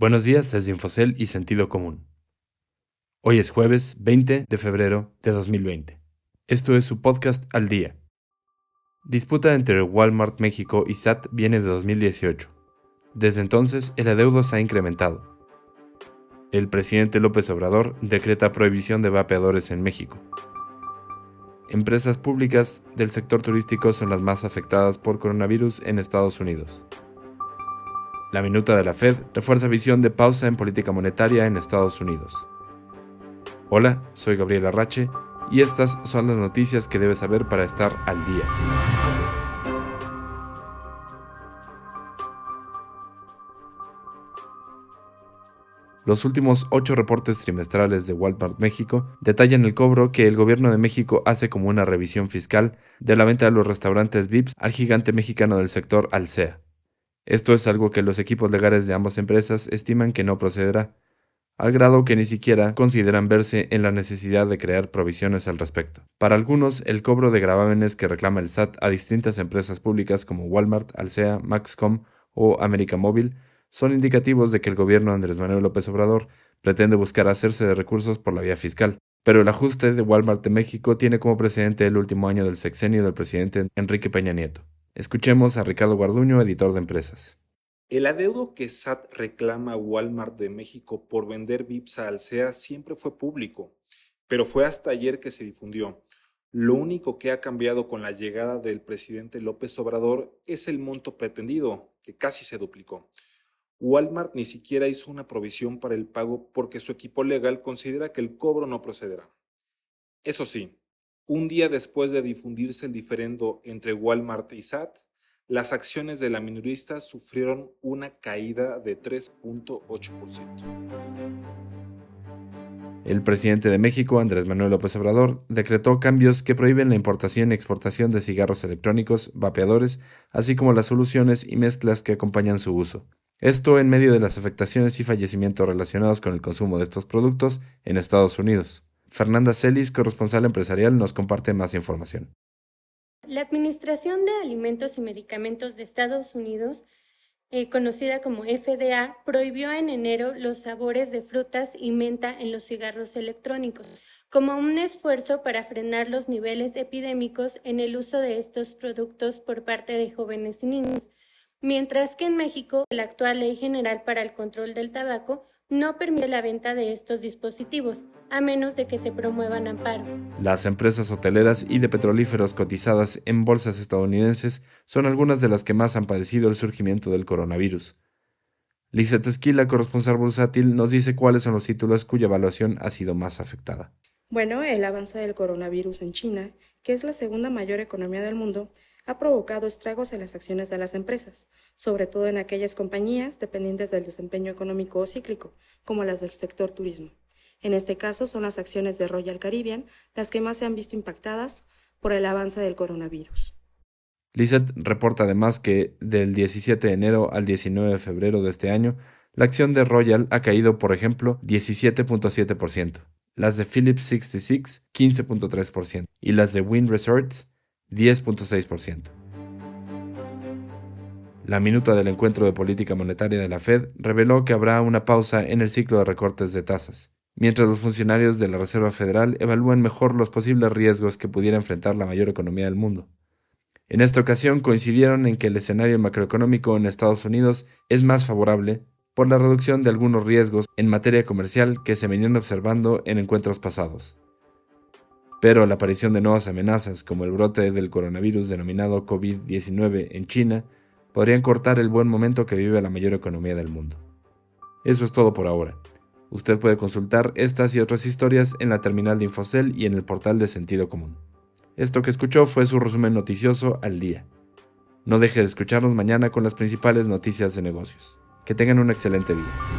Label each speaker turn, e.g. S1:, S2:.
S1: Buenos días desde Infocel y Sentido Común. Hoy es jueves 20 de febrero de 2020. Esto es su podcast al día. Disputa entre Walmart México y SAT viene de 2018. Desde entonces, el adeudo se ha incrementado. El presidente López Obrador decreta prohibición de vapeadores en México. Empresas públicas del sector turístico son las más afectadas por coronavirus en Estados Unidos. La minuta de la Fed refuerza visión de pausa en política monetaria en Estados Unidos. Hola, soy Gabriel Arrache y estas son las noticias que debes saber para estar al día. Los últimos ocho reportes trimestrales de Walmart México detallan el cobro que el gobierno de México hace como una revisión fiscal de la venta de los restaurantes VIPs al gigante mexicano del sector Alsea. Esto es algo que los equipos legales de ambas empresas estiman que no procederá, al grado que ni siquiera consideran verse en la necesidad de crear provisiones al respecto. Para algunos, el cobro de gravámenes que reclama el SAT a distintas empresas públicas como Walmart, Alsea, Maxcom o América Móvil son indicativos de que el gobierno de Andrés Manuel López Obrador pretende buscar hacerse de recursos por la vía fiscal. Pero el ajuste de Walmart de México tiene como precedente el último año del sexenio del presidente Enrique Peña Nieto. Escuchemos a Ricardo Guarduño, editor de empresas.
S2: El adeudo que SAT reclama a Walmart de México por vender VIPs a Alsea siempre fue público, pero fue hasta ayer que se difundió. Lo único que ha cambiado con la llegada del presidente López Obrador es el monto pretendido, que casi se duplicó. Walmart ni siquiera hizo una provisión para el pago porque su equipo legal considera que el cobro no procederá. Eso sí, un día después de difundirse el diferendo entre Walmart y SAT, las acciones de la minorista sufrieron una caída de 3.8%.
S1: El presidente de México, Andrés Manuel López Obrador, decretó cambios que prohíben la importación y exportación de cigarros electrónicos, vapeadores, así como las soluciones y mezclas que acompañan su uso. Esto en medio de las afectaciones y fallecimientos relacionados con el consumo de estos productos en Estados Unidos. Fernanda Celis, corresponsal empresarial, nos comparte más información.
S3: La Administración de Alimentos y Medicamentos de Estados Unidos, eh, conocida como FDA, prohibió en enero los sabores de frutas y menta en los cigarros electrónicos, como un esfuerzo para frenar los niveles epidémicos en el uso de estos productos por parte de jóvenes y niños, mientras que en México la actual Ley General para el Control del Tabaco no permite la venta de estos dispositivos, a menos de que se promuevan amparo.
S1: Las empresas hoteleras y de petrolíferos cotizadas en bolsas estadounidenses son algunas de las que más han padecido el surgimiento del coronavirus. Lizette Esquila, corresponsal bursátil, nos dice cuáles son los títulos cuya evaluación ha sido más afectada.
S4: Bueno, el avance del coronavirus en China, que es la segunda mayor economía del mundo, ha provocado estragos en las acciones de las empresas, sobre todo en aquellas compañías dependientes del desempeño económico o cíclico, como las del sector turismo. En este caso son las acciones de Royal Caribbean las que más se han visto impactadas por el avance del coronavirus.
S1: Lizette reporta además que del 17 de enero al 19 de febrero de este año, la acción de Royal ha caído, por ejemplo, 17.7%, las de Philips 66 15.3% y las de Wynn Resorts 10.6%. La minuta del encuentro de política monetaria de la Fed reveló que habrá una pausa en el ciclo de recortes de tasas, mientras los funcionarios de la Reserva Federal evalúan mejor los posibles riesgos que pudiera enfrentar la mayor economía del mundo. En esta ocasión coincidieron en que el escenario macroeconómico en Estados Unidos es más favorable por la reducción de algunos riesgos en materia comercial que se venían observando en encuentros pasados. Pero la aparición de nuevas amenazas, como el brote del coronavirus denominado COVID-19 en China, podrían cortar el buen momento que vive la mayor economía del mundo. Eso es todo por ahora. Usted puede consultar estas y otras historias en la terminal de Infocel y en el portal de Sentido Común. Esto que escuchó fue su resumen noticioso al día. No deje de escucharnos mañana con las principales noticias de negocios. Que tengan un excelente día.